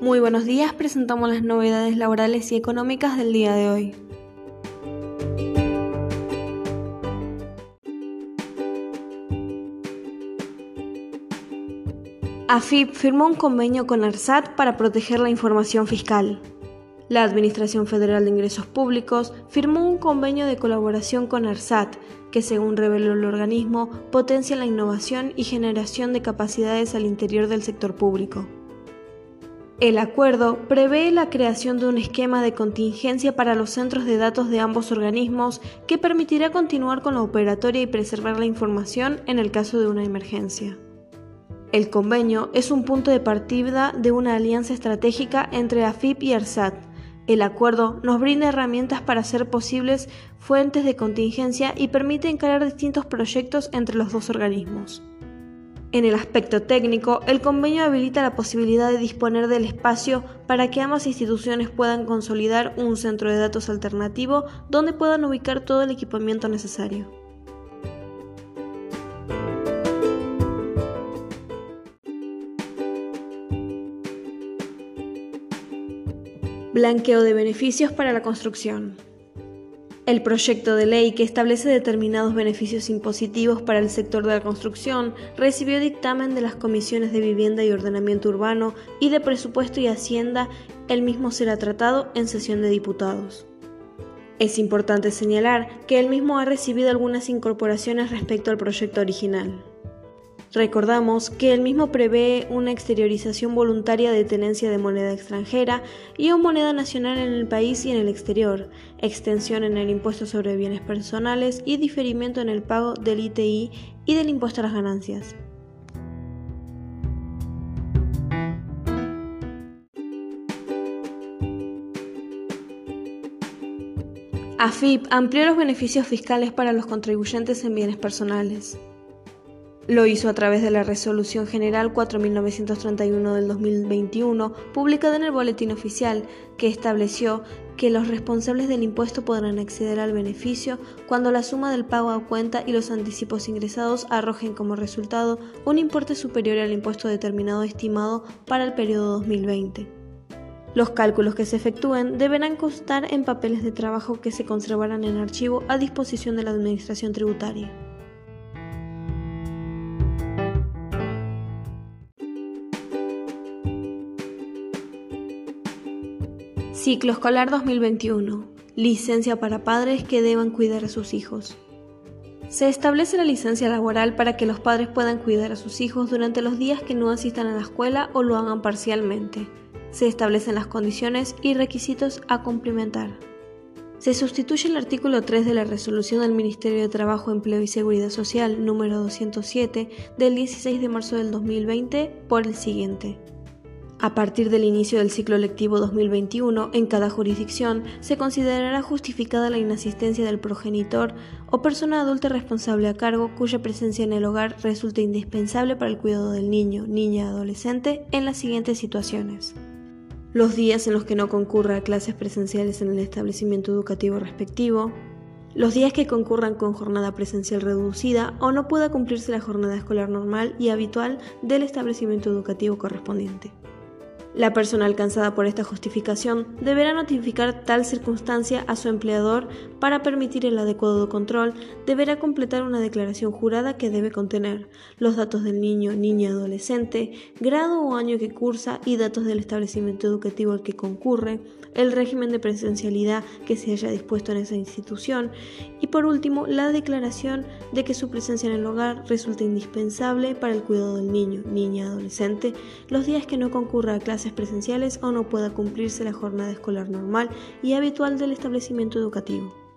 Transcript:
Muy buenos días, presentamos las novedades laborales y económicas del día de hoy. AFIP firmó un convenio con ARSAT para proteger la información fiscal. La Administración Federal de Ingresos Públicos firmó un convenio de colaboración con ARSAT, que según reveló el organismo, potencia la innovación y generación de capacidades al interior del sector público. El acuerdo prevé la creación de un esquema de contingencia para los centros de datos de ambos organismos que permitirá continuar con la operatoria y preservar la información en el caso de una emergencia. El convenio es un punto de partida de una alianza estratégica entre AFIP y ARSAT, el acuerdo nos brinda herramientas para hacer posibles fuentes de contingencia y permite encarar distintos proyectos entre los dos organismos. En el aspecto técnico, el convenio habilita la posibilidad de disponer del espacio para que ambas instituciones puedan consolidar un centro de datos alternativo donde puedan ubicar todo el equipamiento necesario. Blanqueo de beneficios para la construcción. El proyecto de ley que establece determinados beneficios impositivos para el sector de la construcción recibió dictamen de las comisiones de vivienda y ordenamiento urbano y de presupuesto y hacienda. El mismo será tratado en sesión de diputados. Es importante señalar que el mismo ha recibido algunas incorporaciones respecto al proyecto original. Recordamos que el mismo prevé una exteriorización voluntaria de tenencia de moneda extranjera y o moneda nacional en el país y en el exterior, extensión en el impuesto sobre bienes personales y diferimiento en el pago del ITI y del impuesto a las ganancias. AFIP amplió los beneficios fiscales para los contribuyentes en bienes personales. Lo hizo a través de la Resolución General 4931 del 2021, publicada en el Boletín Oficial, que estableció que los responsables del impuesto podrán acceder al beneficio cuando la suma del pago a cuenta y los anticipos ingresados arrojen como resultado un importe superior al impuesto determinado estimado para el periodo 2020. Los cálculos que se efectúen deberán constar en papeles de trabajo que se conservarán en archivo a disposición de la Administración Tributaria. Ciclo escolar 2021. Licencia para padres que deban cuidar a sus hijos. Se establece la licencia laboral para que los padres puedan cuidar a sus hijos durante los días que no asistan a la escuela o lo hagan parcialmente. Se establecen las condiciones y requisitos a cumplimentar. Se sustituye el artículo 3 de la resolución del Ministerio de Trabajo, Empleo y Seguridad Social número 207 del 16 de marzo del 2020 por el siguiente. A partir del inicio del ciclo lectivo 2021, en cada jurisdicción se considerará justificada la inasistencia del progenitor o persona adulta responsable a cargo cuya presencia en el hogar resulte indispensable para el cuidado del niño, niña, adolescente en las siguientes situaciones. Los días en los que no concurra a clases presenciales en el establecimiento educativo respectivo, los días que concurran con jornada presencial reducida o no pueda cumplirse la jornada escolar normal y habitual del establecimiento educativo correspondiente. La persona alcanzada por esta justificación deberá notificar tal circunstancia a su empleador para permitir el adecuado control, deberá completar una declaración jurada que debe contener los datos del niño, niña, adolescente, grado o año que cursa y datos del establecimiento educativo al que concurre, el régimen de presencialidad que se haya dispuesto en esa institución y por último la declaración de que su presencia en el hogar resulta indispensable para el cuidado del niño, niña, adolescente, los días que no concurra a clases presenciales o no pueda cumplirse la jornada escolar normal y habitual del establecimiento educativo.